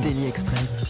Daily Express.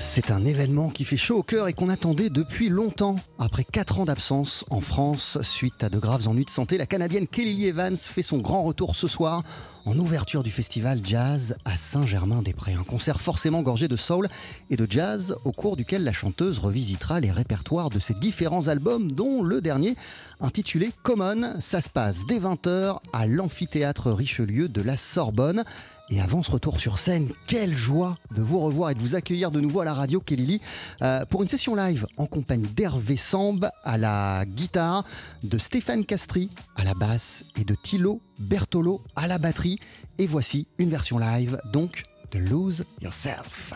C'est un événement qui fait chaud au cœur et qu'on attendait depuis longtemps. Après 4 ans d'absence en France, suite à de graves ennuis de santé, la Canadienne Kelly Evans fait son grand retour ce soir en ouverture du festival Jazz à Saint-Germain-des-Prés. Un concert forcément gorgé de soul et de jazz au cours duquel la chanteuse revisitera les répertoires de ses différents albums, dont le dernier intitulé Common. Ça se passe dès 20h à l'amphithéâtre Richelieu de la Sorbonne. Et avant ce retour sur scène, quelle joie de vous revoir et de vous accueillir de nouveau à la radio Kelly euh, pour une session live en compagnie d'Hervé Samb à la guitare, de Stéphane Castri à la basse et de Thilo Bertolo à la batterie. Et voici une version live donc de Lose Yourself.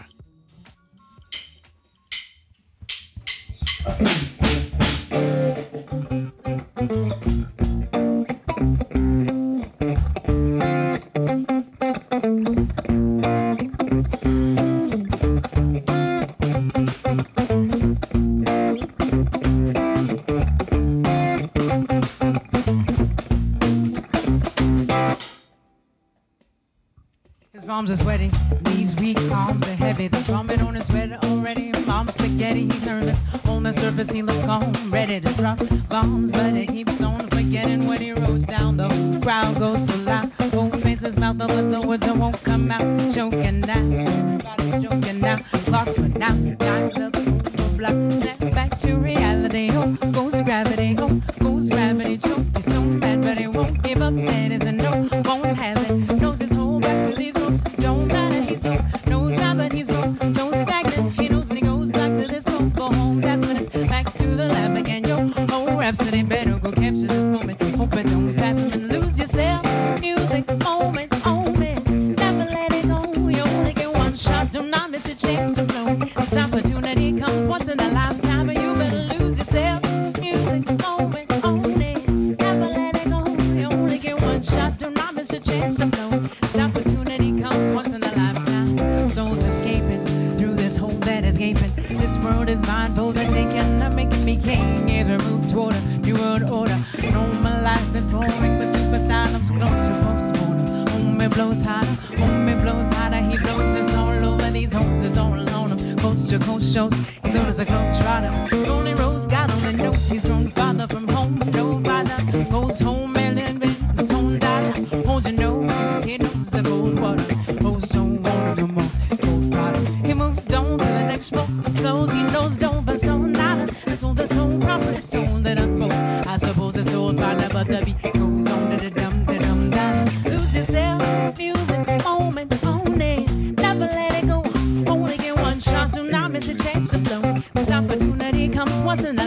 wasn't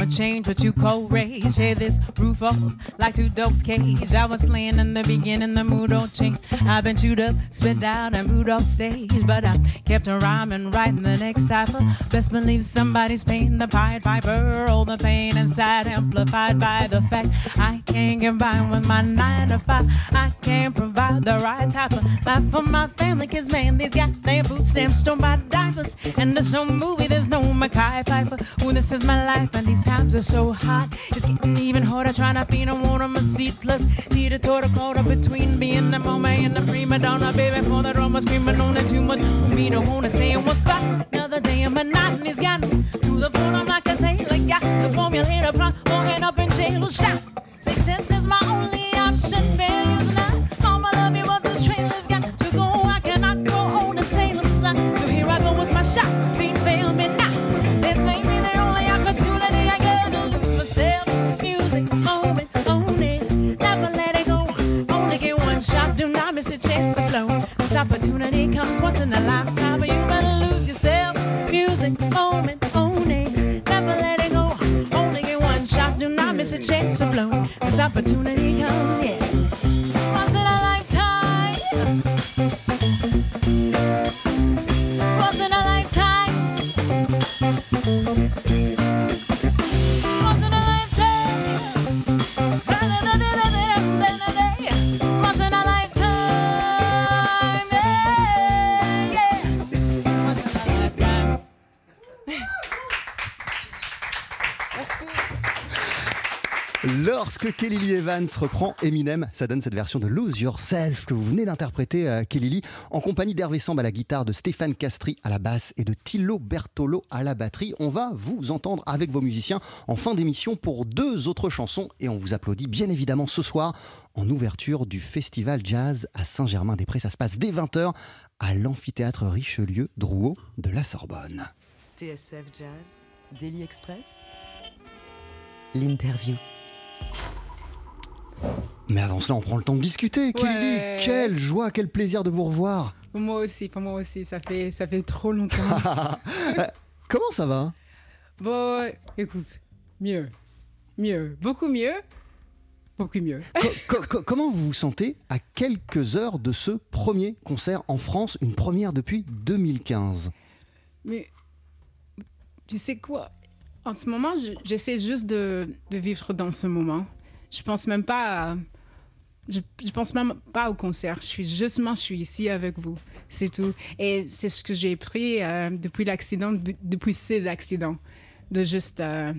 I'ma change what you call rage. Hear this roof off like two dogs' cage. I was playing in the beginning, the mood don't change. I've been chewed up, spit out, and booed off stage. But I kept rhyme and writing the next cipher. Best believe somebody's paying the Pied Piper. All the pain inside amplified by the fact I can't by with my nine to five. I can't provide the right type of life for my family. Cause man, these got their food stamps, store by diapers. And there's no movie, there's no Mackay Piper. Ooh, this is my life, and these times are so hot. It's getting even harder trying to feed a one on my seat. Plus, need a total quota between being the oh moment and the prima donna. Baby, for the drama screaming on it too much for me to wanna stay in one spot. Another day of monotony's got me to the point I'm like a sailor. Got the formulator, prime, end up in jail or shot. Success is my only option, failure's not. Mama love you, but this trailer's got to go. I cannot go on and not. So here I go, it's my shot. it's a blow. This opportunity. Evans reprend Eminem, ça donne cette version de Lose Yourself que vous venez d'interpréter, euh, Kelly en compagnie d'Hervé Samb à la guitare, de Stéphane Castri à la basse et de Thilo Bertolo à la batterie. On va vous entendre avec vos musiciens en fin d'émission pour deux autres chansons et on vous applaudit bien évidemment ce soir en ouverture du Festival Jazz à Saint-Germain-des-Prés. Ça se passe dès 20h à l'amphithéâtre Richelieu Drouot de la Sorbonne. TSF Jazz, Daily Express, l'interview. Mais avant cela, on prend le temps de discuter. Kelly Ouais. quelle joie, quel plaisir de vous revoir. Moi aussi, pour moi aussi, ça fait, ça fait trop longtemps. Comment ça va? Bon, écoute, mieux, mieux, beaucoup mieux, beaucoup mieux. Co- co- co- comment vous vous sentez à quelques heures de ce premier concert en France, une première depuis 2015 Mais tu sais quoi? En ce moment, je- j'essaie juste de, de vivre dans ce moment. Je pense même pas à- je, je pense même pas au concert. Je suis justement, je suis ici avec vous. C'est tout. Et c'est ce que j'ai pris euh, depuis l'accident, de- depuis ces accidents, de juste euh,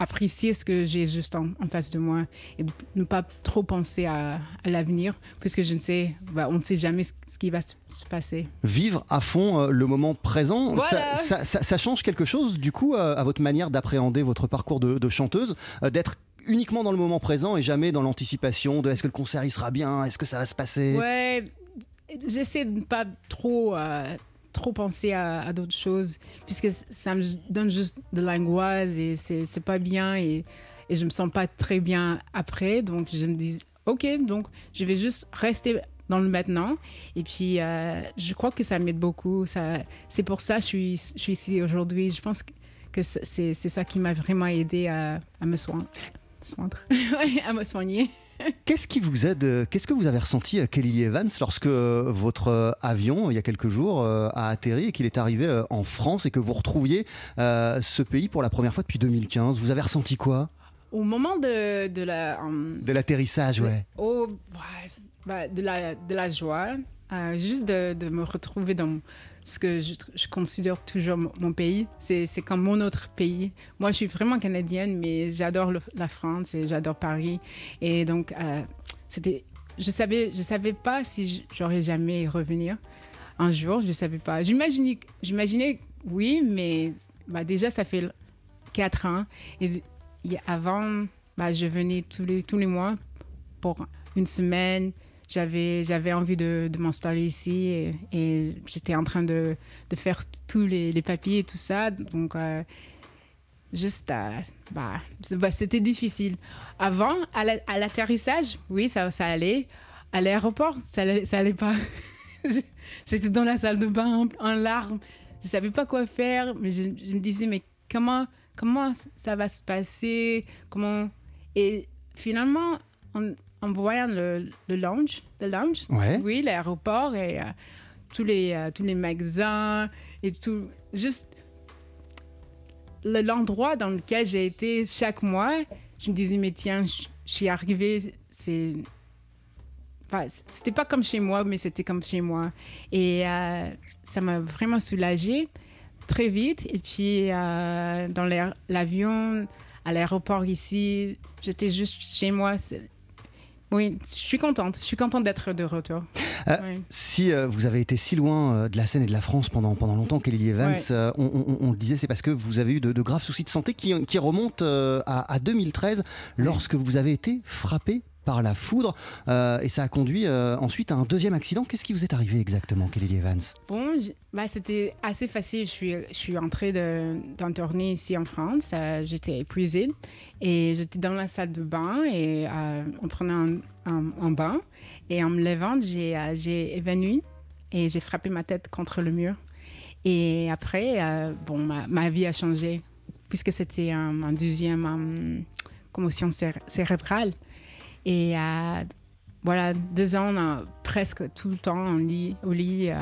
apprécier ce que j'ai juste en, en face de moi et de ne pas trop penser à, à l'avenir, puisque je ne sais, bah, on ne sait jamais ce, ce qui va se, se passer. Vivre à fond euh, le moment présent, Voilà. ça, ça- ça- ça change quelque chose du coup à votre manière d'appréhender votre parcours de, de chanteuse, d'être uniquement dans le moment présent et jamais dans l'anticipation de est-ce que le concert il sera bien, est-ce que ça va se passer? Ouais, j'essaie de ne pas trop, euh, trop penser à, d'autres choses, puisque ça me donne juste de l'angoisse et c'est pas bien et, et je me sens pas très bien après. Donc je me dis, ok, donc je vais juste rester dans le maintenant. Et puis euh, je crois que ça m'aide beaucoup. C'est pour ça que je suis, je suis ici aujourd'hui. Je pense que c'est ça qui m'a vraiment aidé à me soigner. à me soigner. Qu'est-ce qui vous aide euh, Qu'est-ce que vous avez ressenti, euh, Kelly Evans, lorsque euh, votre avion, il y a quelques jours, a atterri et qu'il est arrivé en France et que vous retrouviez euh, ce pays pour la première fois depuis 2015 Vous avez ressenti quoi? Au moment de, de la... euh, De l'atterrissage, ouais. Oh, ouais, bah, de, la, de la joie, euh, juste de, de me retrouver dans ce que je, considère toujours mon, pays. C'est comme mon autre pays. Moi, je suis vraiment canadienne, mais j'adore la France et j'adore Paris. Et donc, euh, c'était, je savais, je savais pas si j'aurais jamais revenir un jour. Je savais pas. J'imaginais, j'imaginais, oui, mais bah, déjà, ça fait quatre ans. Et avant, bah, je venais tous les, tous les mois pour une semaine. J'avais, j'avais envie de, de m'installer ici et, j'étais en train de, de faire tous les, papiers et tout ça. Donc, euh, juste, euh, bah, bah, c'était difficile. Avant, à la- à l'atterrissage, oui, ça, allait. À l'aéroport, ça allait, pas. J'étais dans la salle de bain en, larmes. Je savais pas quoi faire, mais je, me disais, mais comment, comment ça va se passer? Comment? Et finalement, en, en voyant le, le lounge, le lounge, Ouais. oui, l'aéroport et euh, tous les euh, tous les magasins et tout, juste le- l'endroit dans lequel j'ai été chaque mois, je me disais mais tiens, je, suis arrivée, c'est enfin, c'était pas comme chez moi, mais c'était comme chez moi. Et euh, ça m'a vraiment soulagée très vite. Et puis, dans l'avion, à l'aéroport ici, j'étais juste chez moi. Oui, je suis contente. Je suis contente d'être de retour. Euh. Si euh, vous avez été si loin euh, de la scène et de la France pendant, pendant longtemps, Kelly Evans, Ouais. euh, on, on- on le disait, c'est parce que vous avez eu de, de graves soucis de santé qui, qui remontent à, à 2013 lorsque vous avez été frappé par la foudre euh, et ça a conduit euh, ensuite à un deuxième accident. Qu'est-ce qui vous est arrivé exactement, Kelly Evans? Bon, bah, c'était assez facile. Je suis, je suis entrée d'un tournée ici en France. Euh, j'étais épuisée et j'étais dans la salle de bain et en prenant un, bain et en me levant, j'ai évanoui et j'ai frappé ma tête contre le mur. Et après, bon, ma, vie a changé puisque c'était un, un deuxième commotion céré- cérébrale. Et voilà, deux ans, euh, presque tout le temps au lit, euh,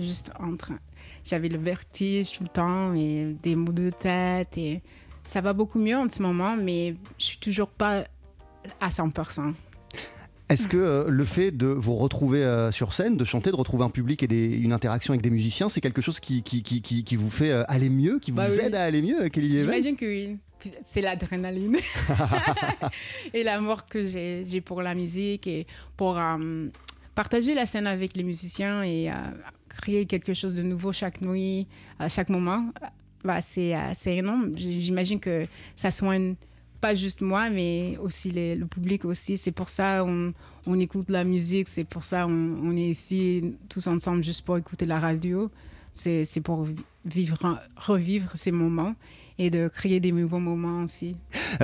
juste en train. J'avais le vertige tout le temps et des maux de tête. Et ça va beaucoup mieux en ce moment, mais je suis toujours pas à 100%. Est-ce que euh, le fait de vous retrouver euh, sur scène, de chanter, de retrouver un public et des- une interaction avec des musiciens, c'est quelque chose qui, qui, qui, qui- qui vous fait euh, aller mieux, qui vous Bah oui. aide à aller mieux, Kelly J'imagine que oui. C'est l'adrénaline et l'amour que j'ai pour la musique et pour partager la scène avec les musiciens et créer quelque chose de nouveau chaque nuit, à chaque moment. Bah, c'est énorme. J'imagine que ça soigne pas juste moi, mais aussi les- le public aussi. C'est pour ça on, on écoute la musique, c'est pour ça on, on est ici tous ensemble juste pour écouter la radio. C'est c'est pour vivre, revivre ces moments et de créer des nouveaux moments aussi.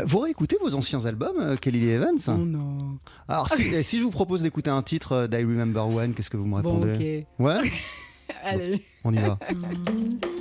Vous réécoutez vos anciens albums, euh, Kelly Evans? Non. Alors, si, eh, si je vous propose d'écouter un titre euh, d'I Remember One, qu'est-ce que vous me Bon, répondez? ok. Ouais? Allez. On y va.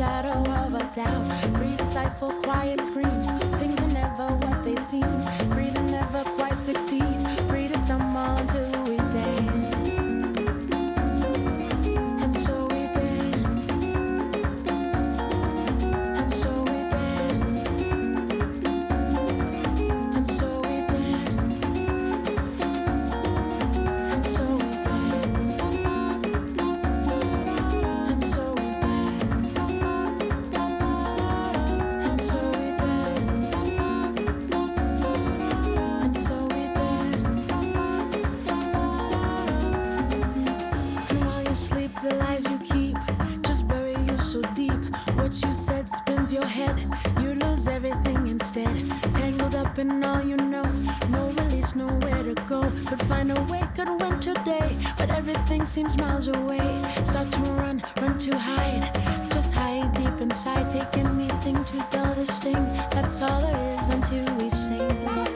shadow of a doubt, free to stifle quiet screams, things are never what they seem, free to never quite succeed, everything seems miles away. Start to run, run to hide. Just hide deep inside. Take anything to dull the sting. That's all there is until we sing.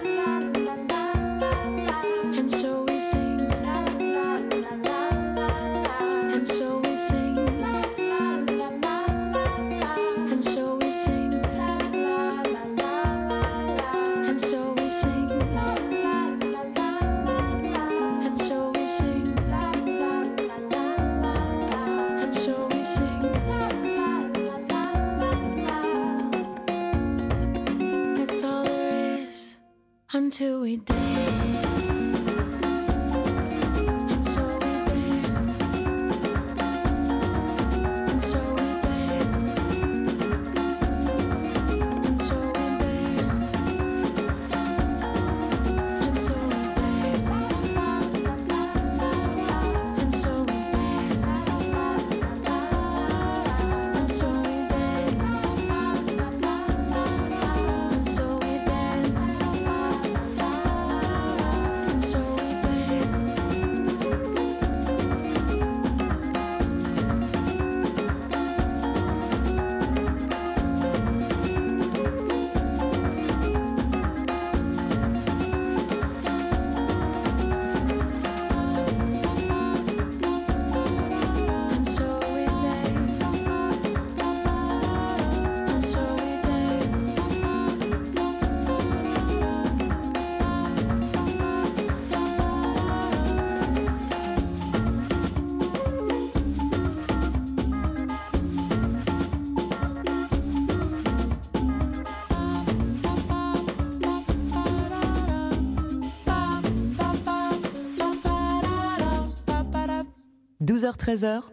12h-13h,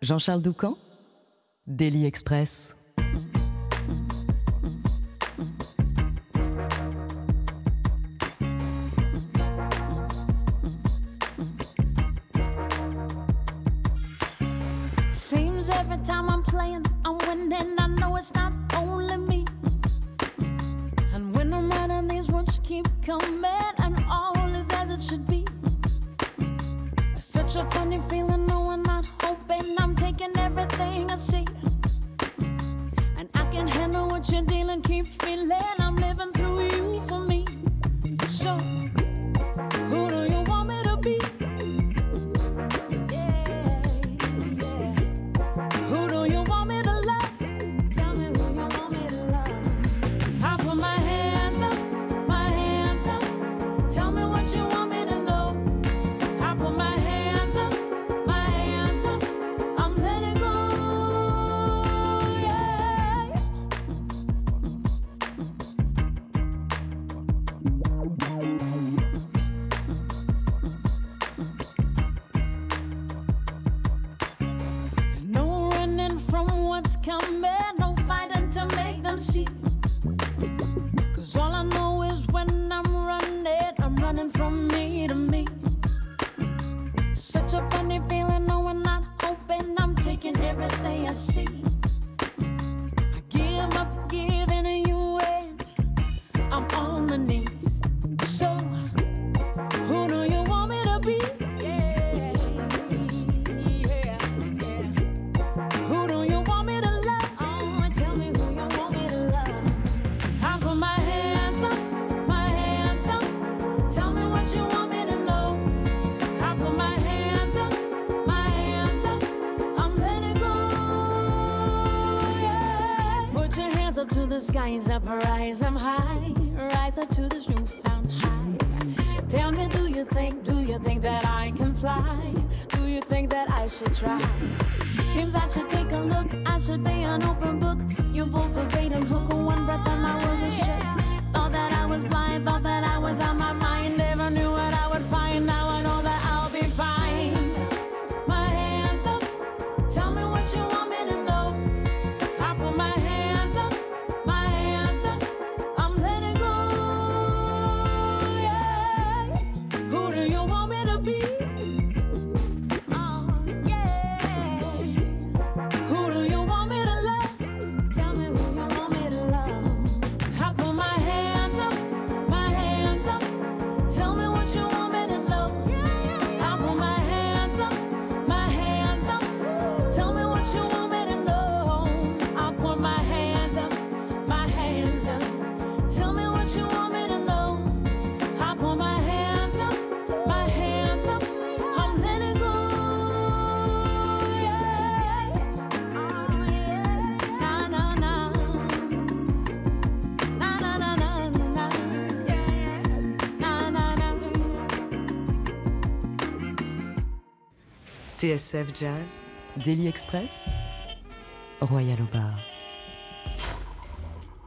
Jean-Charles Doucan, Daily Express. I. And I can handle what you're dealing, keep feeling. I'm living through you TSF Jazz, Daily Express, Royal au bar.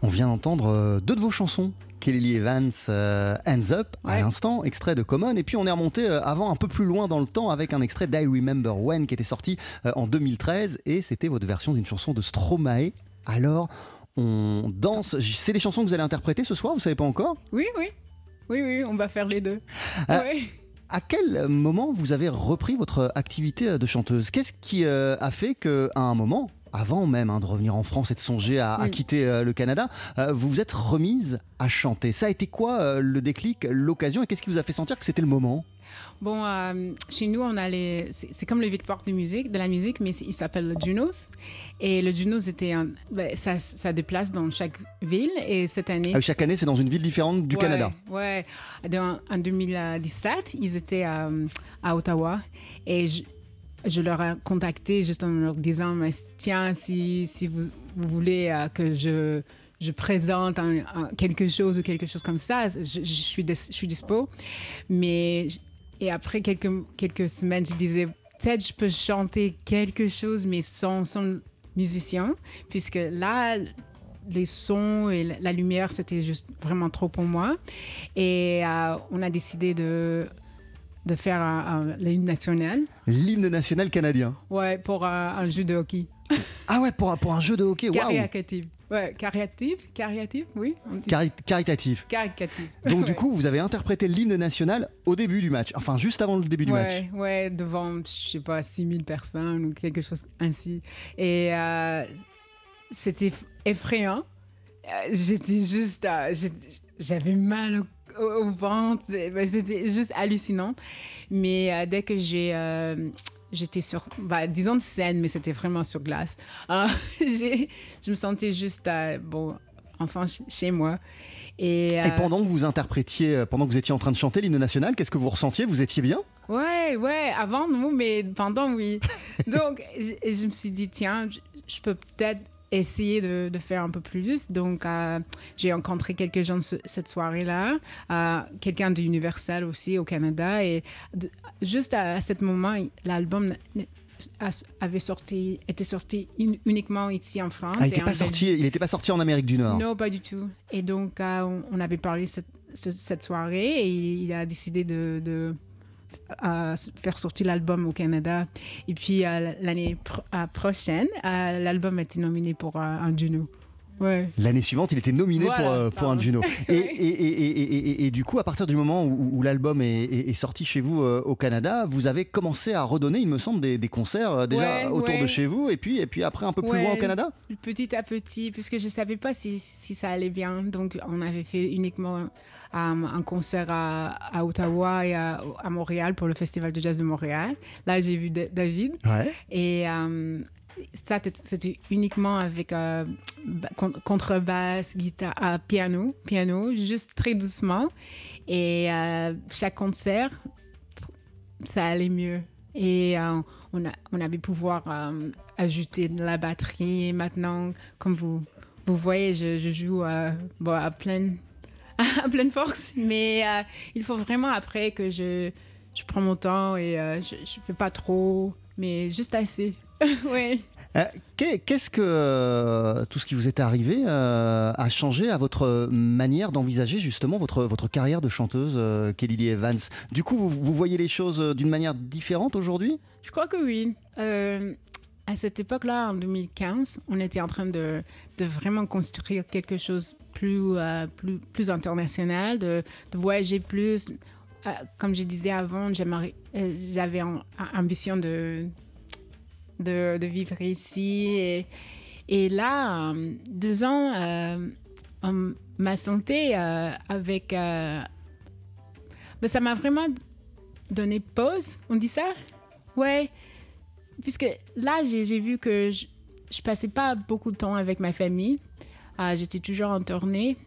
On vient d'entendre euh, deux de vos chansons. Kelly Evans, euh, Hands Up, à l'instant, extrait de Common. Et puis on est remonté euh, avant, un peu plus loin dans le temps, avec un extrait d'I Remember When qui était sorti euh, en 2013. Et c'était votre version d'une chanson de Stromae. Alors, on danse. C'est les chansons que vous allez interpréter ce soir, vous savez pas encore? Oui, oui. Oui, oui, on va faire les deux. Ouais. À quel moment vous avez repris votre activité de chanteuse? Qu'est-ce qui euh, a fait qu'à un moment, avant même hein, de revenir en France et de songer à, à Oui. quitter euh, le Canada, euh, vous vous êtes remise à chanter? Ça a été quoi le déclic, l'occasion? Et qu'est-ce qui vous a fait sentir que c'était le moment? Bon, euh, chez nous, on a les. C'est comme le Victoire de musique, de la musique, mais il s'appelle le Junos. Et le Junos était un, ben, ça, ça déplace dans chaque ville. Et cette année, Ah Chaque année, c'est dans une ville différente du Ouais, Canada. Ouais. Dans- en 2017, ils étaient euh, à Ottawa et je, je leur ai contacté juste en leur disant mais tiens, si, si vous, vous voulez euh, que je, je présente un- un- quelque chose ou quelque chose comme ça, je, je suis, je suis dispo. Mais, et après quelques, quelques semaines, je disais peut-être je peux chanter quelque chose, mais sans, sans musicien, puisque là, les sons et la- lumière, c'était juste vraiment trop pour moi. Et euh, on a décidé de de faire un, un- l'hymne national. L'hymne national canadien. Ouais, pour un, un jeu de hockey. Ah ouais, pour, un- pour un jeu de hockey, waouh Caricatif. Ouais, caricatif, caricatif, oui. on dit Cari- Caritatif. Caricatif. Donc Ouais. du coup, vous avez interprété l'hymne national au début du match, enfin juste avant le début du match. ouais, devant, je sais pas, 6000 personnes ou quelque chose ainsi. Et euh, c'était effrayant. Euh, J'étais juste. euh, J'avais mal au, au- ventre. Ben, C'était juste hallucinant. Mais euh, dès que j'ai. euh, J'étais sur, bah, disons de scène, mais c'était vraiment sur glace. Euh, j'ai- je me sentais juste, euh, bon, enfin, ch- chez moi. Et, Et euh, pendant que vous interprétiez, euh, pendant que vous étiez en train de chanter l'hymne national, qu'est-ce que vous ressentiez? Vous étiez bien? Ouais, ouais, avant non, mais pendant oui. Donc, je, je me suis dit, tiens, je, je peux peut-être essayer de, de faire un peu plus. Donc, euh, j'ai rencontré quelques gens ce- cette soirée-là, euh, quelqu'un de Universal aussi au Canada. Et de- juste à, à ce moment, l'album avait sorti, était sorti in- uniquement ici en France. Ah, il n'était pas, sorti, il pas sorti en Amérique du Nord. Non, pas du tout. Et donc, euh, on, on avait parlé cette, ce- cette soirée et il a décidé de, de, euh, faire sortir l'album au Canada. Et puis, l'année pro- prochaine, l'album a été nominé pour euh, un Juno. Ouais. L'année suivante, il était nominé Voilà, pour, euh, pour un. Juno. Et, du coup, à partir du moment où, où l'album est, est- est sorti chez vous euh, au Canada, vous avez commencé à redonner, il me semble, des, des concerts euh, déjà Ouais, autour de chez vous, et puis, et puis après un peu plus loin au Canada Petit à petit, puisque je ne savais pas si, si ça allait bien. Donc, on avait fait uniquement un concert à, à Ottawa et à, à Montréal pour le Festival de jazz de Montréal. Là, j'ai vu Da- David. Et ça, c'était uniquement avec euh, ba- con- contrebasse, guitare, euh, piano, piano, juste très doucement. Et euh, chaque concert, ça allait mieux. Et euh, on, a, on avait pouvoir euh, ajouter de la batterie. Et maintenant, comme vous, vous voyez, je, joue à, pleine, à pleine force. Mais il faut vraiment après que je, je prends mon temps et je ne fais pas trop, mais juste assez. oui. Euh, qu'est- Qu'est-ce que euh, tout ce qui vous est arrivé euh, a changé à votre manière d'envisager justement votre, votre carrière de chanteuse, Kelly Lee Evans? Du coup, vous, vous voyez les choses d'une manière différente aujourd'hui? Je crois que oui. Euh, à cette époque-là, en 2015, on était en train de, de vraiment construire quelque chose plus, euh, plus, plus international, de, de voyager plus. Euh, comme je disais avant, j'avais ambition de, de, vivre ici. Et, là, euh, deux ans, euh, ma santé euh, avec... euh, ben, ça m'a vraiment donné pause, on dit ça? Ouais, puisque là, j'ai vu que je, je passais pas beaucoup de temps avec ma famille. J'étais toujours en tournée.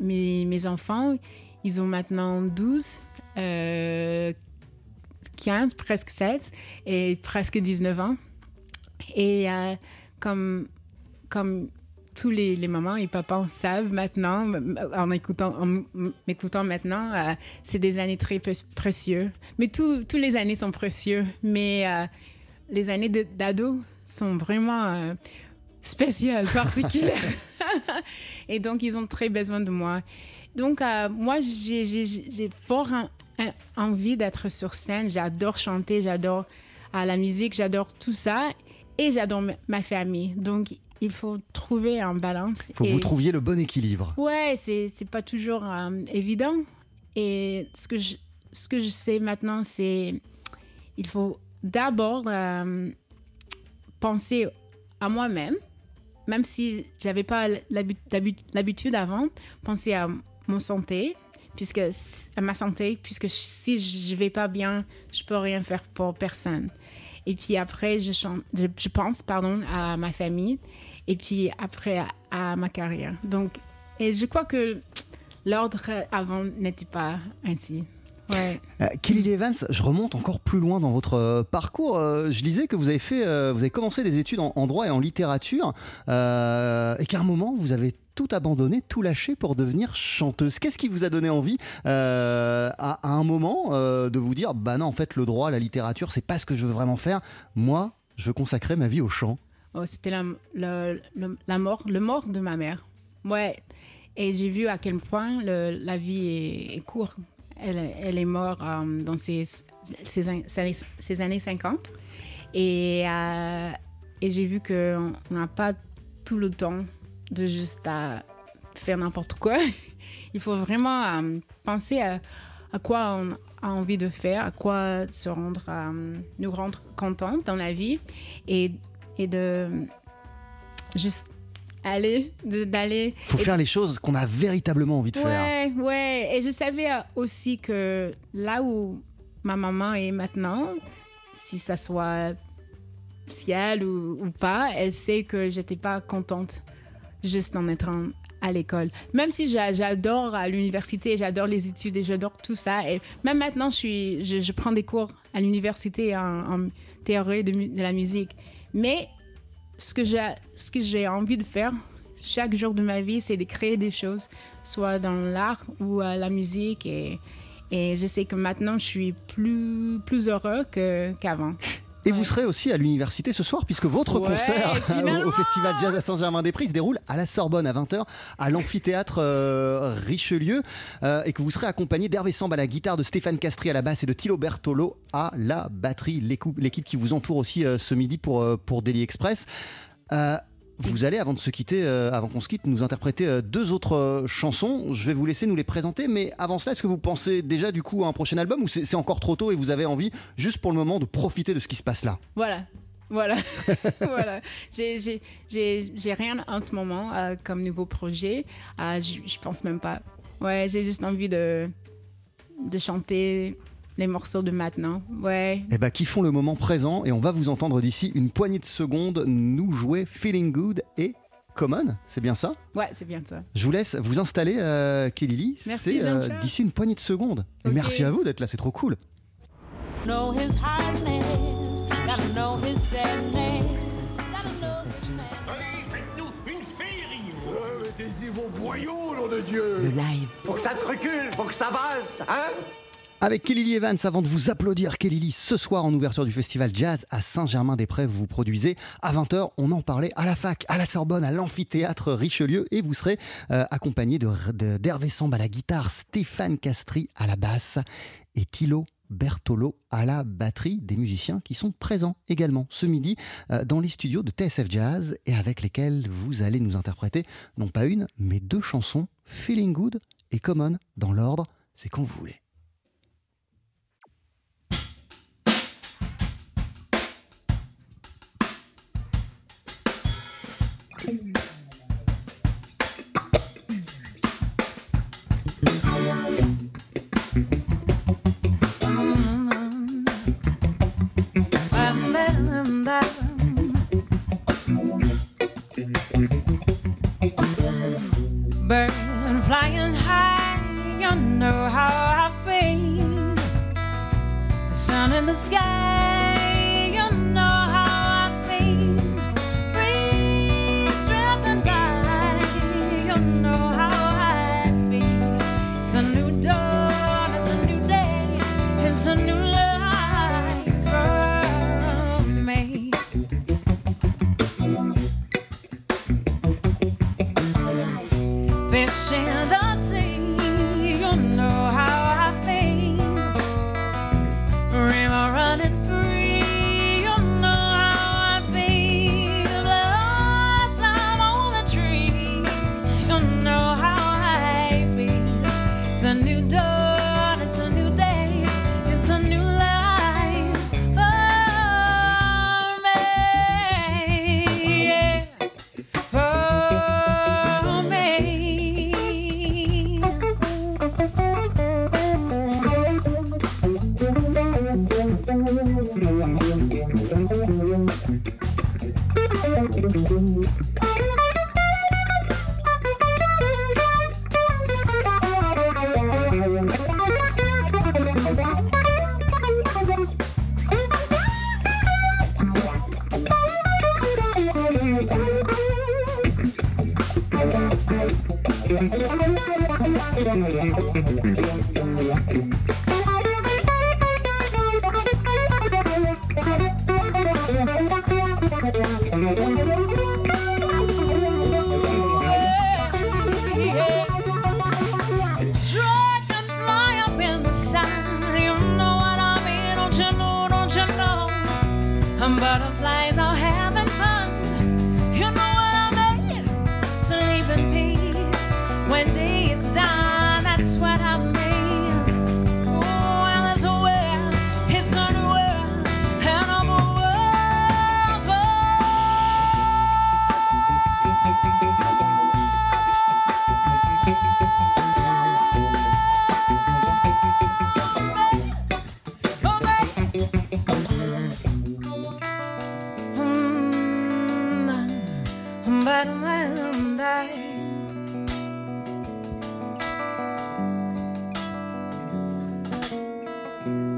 Mes, mes enfants, ils ont maintenant 12, euh, 15, presque 7 et presque 19 ans. Et euh, comme, comme tous les, les mamans et papas savent maintenant, en écoutant, en m'écoutant maintenant, euh, c'est des années très pré- précieuses. Mais tous tous les années sont précieuses. Mais euh, les années d'ado sont vraiment euh, spéciales, particulières. et donc, ils ont très besoin de moi. Donc, moi, j'ai- fort envie d'être sur scène. J'adore chanter, j'adore euh, la musique, j'adore tout ça. Et j'adore ma- famille. Donc, il faut trouver un balance. Il faut que Et- vous trouviez le bon équilibre. Ouais, c'est c'est pas toujours euh, évident. Et ce que je, ce que je sais maintenant, c'est il faut d'abord euh, penser à moi-même, même si j'avais pas l'habi- l'habi- l'habitude avant, penser à mon santé, puisque à ma santé, puisque si je vais pas bien, je peux rien faire pour personne. Et puis après, je, chan- je, je pense pardon, à ma famille. Et puis après, à, à ma carrière. Donc, et je crois que l'ordre avant n'était pas ainsi. Ouais. Euh, Kelly Evans, je remonte encore plus loin dans votre euh, parcours. Euh, je lisais que vous avez fait, euh, vous avez commencé des études en, en droit et en littérature, euh, et qu'à un moment vous avez tout abandonné, tout lâché pour devenir chanteuse. Qu'est-ce qui vous a donné envie euh, à, un moment euh, de vous dire, bah non, en fait, le droit, la littérature, c'est pas ce que je veux vraiment faire. Moi, je veux consacrer ma vie au chant. Oh, C'était la, mort, le mort de ma mère. Ouais. Et j'ai vu à quel point la vie est, courte. elle, est morte euh, dans ces années- ces années 50. Et, euh, et j'ai vu qu'on n'a pas tout le temps de juste à faire n'importe quoi. Il faut vraiment euh, penser à, à quoi on a envie de faire, à quoi se rendre, euh, nous rendre contents dans la vie et, et de juste aller, d'aller. faut et- faire les choses qu'on a véritablement envie de faire. Ouais, ouais. Et je savais euh, aussi que là où ma maman est maintenant, si ça soit ciel ou, ou pas, elle sait que j'étais pas contente juste en étant à l'école. Même si j'a- j'adore à l'université, j'adore les études et j'adore tout ça. Et même maintenant, je, prends des cours à l'université en, théorie de, la musique. Mais ce que j'ai envie de faire chaque jour de ma vie, c'est de créer des choses, soit dans l'art ou euh, la musique. Et, je sais que maintenant, je suis plus, heureux qu'avant. Et vous serez aussi à l'université ce soir, puisque votre Ouais, concert au- Festival Jazz à Saint-Germain-des-Prés se déroule à la Sorbonne à 20h, à l'amphithéâtre euh, Richelieu, euh, et que vous serez accompagné d'Hervé Samb à la guitare, de Stéphane Castri à la basse et de Thilo Bertolo à la batterie. L'équipe qui vous entoure aussi euh, ce midi pour, pour Daily Express. Vous allez, avant de se quitter, euh, avant qu'on se quitte, nous interpréter euh, deux autres euh, chansons. Je vais vous laisser nous les présenter, mais avant cela, est-ce que vous pensez déjà du coup à un prochain album ou c'est encore trop tôt et vous avez envie, juste pour le moment, de profiter de ce qui se passe là? Voilà. Voilà. voilà. J'ai- rien en ce moment comme nouveau projet. Je je pense même pas. Ouais, j'ai juste envie de, de chanter les morceaux de maintenant. Ouais. Eh ben, qui font le moment présent et on va vous entendre d'ici une poignée de secondes nous jouer Feeling Good et Common, c'est bien ça? Ouais, c'est bien ça. Je vous laisse vous installer, euh, Kelly. Merci, C'est euh, d'ici une poignée de secondes. Merci à vous d'être là, c'est trop cool. know his hardness, gotta know his sadness. Express sur TSF Jazz. Faites-nous une féerie Mettez-y vos boyaux, nom de Dieu Le live. Faut que ça te recule, faut que ça avance, hein? Avec Kelly Evans, avant de vous applaudir, Kelly ce soir en ouverture du festival Jazz à Saint-Germain-des-Prés, vous vous produisez à 20h. On en parlait à la fac, à la Sorbonne, à l'amphithéâtre Richelieu et vous serez euh, accompagné de- de- d'Hervé Samb à la guitare, Stéphane Castri à la basse et Thilo Bertolo à la batterie, des musiciens qui sont présents également ce midi euh, dans les studios de TSF Jazz et avec lesquels vous allez nous interpréter non pas une, mais deux chansons, Feeling Good et Common, dans l'ordre, c'est quand vous voulez. Dragonfly up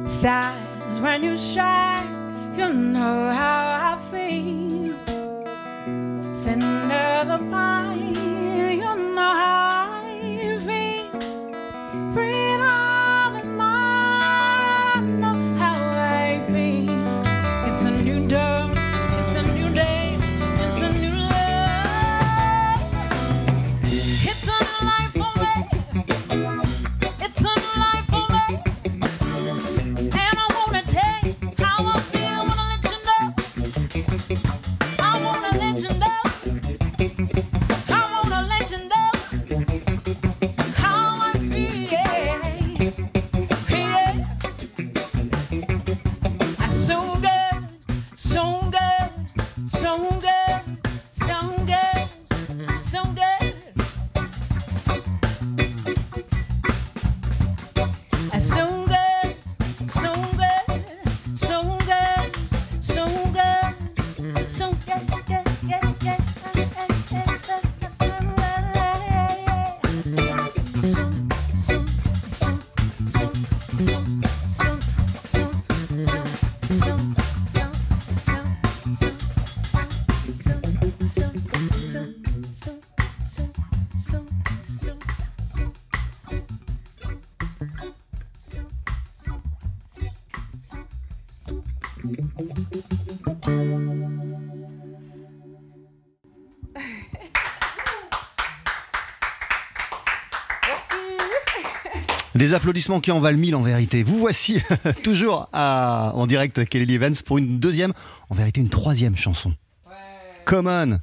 Sides when you shine, you know how I feel. Send the pine. applaudissements qui en valent mille en vérité. Vous voici toujours en direct Kelly Evans pour une deuxième, en vérité une troisième chanson. Common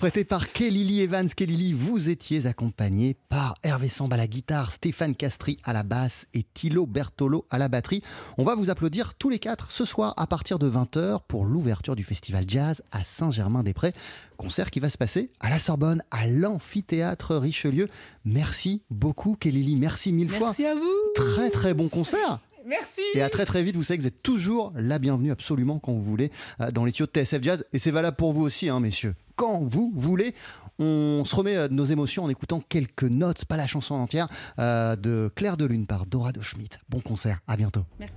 interprété par Kelly Evans. Kelly, vous étiez accompagné par Hervé Samba à la guitare, Stéphane Castri à la basse et Thilo Bertolo à la batterie. On va vous applaudir tous les quatre ce soir à partir de 20h pour l'ouverture du festival jazz à Saint-Germain-des-Prés. Concert qui va se passer à la Sorbonne, à l'amphithéâtre Richelieu. Merci beaucoup, Kelly. Merci mille fois. Merci à vous. Très très bon concert. Merci. Et à très très vite, vous savez que vous êtes toujours la bienvenue absolument quand vous voulez euh, dans les tuyaux de TSF Jazz. Et c'est valable pour vous aussi, hein, messieurs. Quand vous voulez, on se remet euh, de nos émotions en écoutant quelques notes, pas la chanson en entière, euh, de Claire de Lune par Dora de Schmidt. Bon concert, à bientôt. Merci.